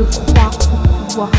je crois en pouvoir